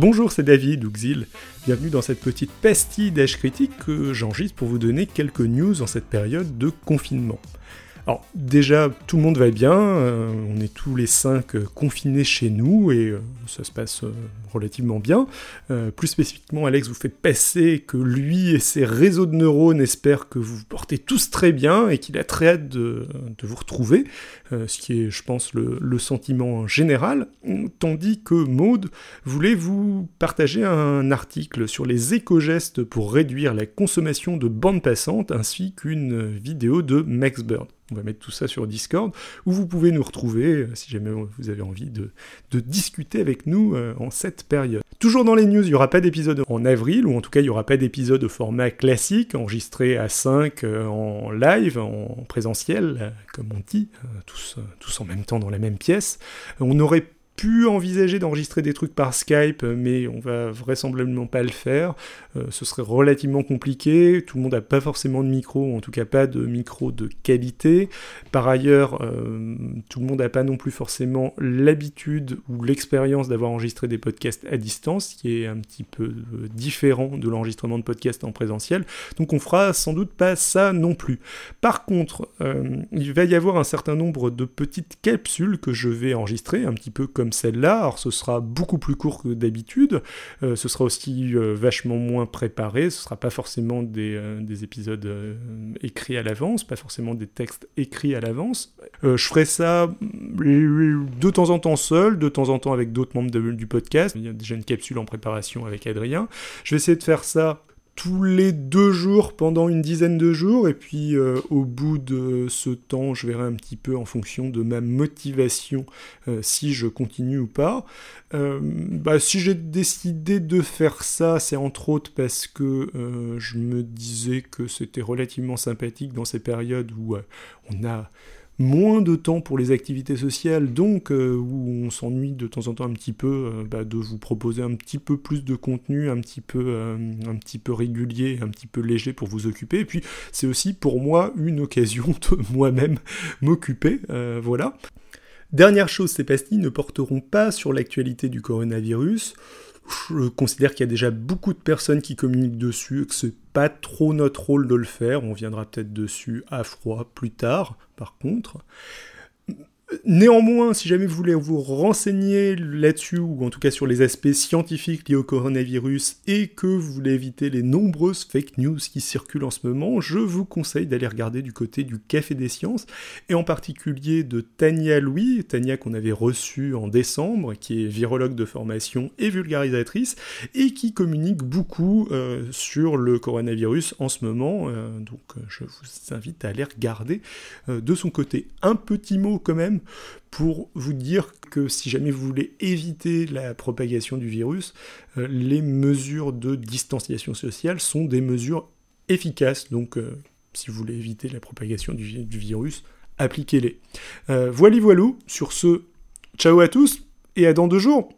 Bonjour, c'est David Uxil. Bienvenue dans cette petite pastille d'âge critique que j'enregistre pour vous donner quelques news en cette période de confinement. Alors déjà, tout le monde va bien, euh, on est tous les cinq euh, confinés chez nous et euh, ça se passe relativement bien. plus spécifiquement, Alex vous fait passer que lui et ses réseaux de neurones espèrent que vous vous portez tous très bien et qu'il a très hâte de, vous retrouver, ce qui est, je pense, le, le, sentiment général. Tandis que Maude voulait vous partager un article sur les éco-gestes pour réduire la consommation de bandes passantes ainsi qu'une vidéo de Max Bird. On va mettre tout ça sur Discord, où vous pouvez nous retrouver euh, si jamais vous avez envie de, discuter avec nous euh, en cette période. Toujours dans les news, il n'y aura pas d'épisode en avril, ou en tout cas il n'y aura pas d'épisode au format classique, enregistré à 5 euh, en live, en présentiel, comme on dit, tous, tous en même temps dans la même pièce. On aurait envisager d'enregistrer des trucs par Skype, mais on va vraisemblablement pas le faire. Euh, ce serait relativement compliqué. Tout le monde n'a pas forcément de micro, en tout cas pas de micro de qualité. Par ailleurs, euh, tout le monde n'a pas non plus forcément l'habitude ou l'expérience d'avoir enregistré des podcasts à distance, qui est un petit peu euh, différent de l'enregistrement de podcasts en présentiel. Donc on fera sans doute pas ça non plus. Par contre, il va y avoir un certain nombre de petites capsules que je vais enregistrer, un petit peu comme celle-là. Alors ce sera beaucoup plus court que d'habitude, euh, ce sera aussi euh, vachement moins préparé, ce sera pas forcément des, euh, épisodes écrits à l'avance, pas forcément des textes écrits à l'avance. je ferai ça de temps en temps seul, de temps en temps avec d'autres membres du podcast. Il y a déjà une capsule en préparation avec Adrien. Je vais essayer de faire ça tous les deux jours pendant une dizaine de jours et puis euh, au bout de ce temps je verrai un petit peu en fonction de ma motivation euh, si je continue ou pas. Euh, bah, si j'ai décidé de faire ça c'est entre autres parce que je me disais que c'était relativement sympathique dans ces périodes où on a moins de temps pour les activités sociales, donc euh, où on s'ennuie de temps en temps un petit peu, euh, bah, de vous proposer un petit peu plus de contenu, un petit peu, euh, un petit peu régulier, un petit peu léger pour vous occuper. Et puis c'est aussi pour moi une occasion de moi-même m'occuper, voilà. Dernière chose, ces pastilles ne porteront pas sur l'actualité du coronavirus je considère qu'il y a déjà beaucoup de personnes qui communiquent dessus, que c'est pas trop notre rôle de le faire. On viendra peut-être dessus à froid plus tard, par contre. Néanmoins, si jamais vous voulez vous renseigner là-dessus, ou en tout cas sur les aspects scientifiques liés au coronavirus, et que vous voulez éviter les nombreuses fake news qui circulent en ce moment, je vous conseille d'aller regarder du côté du Café des Sciences, et en particulier de Tania Louis, Tania qu'on avait reçue en décembre, qui est virologue de formation et vulgarisatrice, et qui communique beaucoup euh, sur le coronavirus en ce moment, euh, donc euh, je vous invite à aller regarder de son côté. Un petit mot quand même pour vous dire que si jamais vous voulez éviter la propagation du virus, euh, les mesures de distanciation sociale sont des mesures efficaces. Donc, euh, si vous voulez éviter la propagation du, virus, appliquez-les. Euh, voilà, voilou. Sur ce, ciao à tous et à dans deux jours.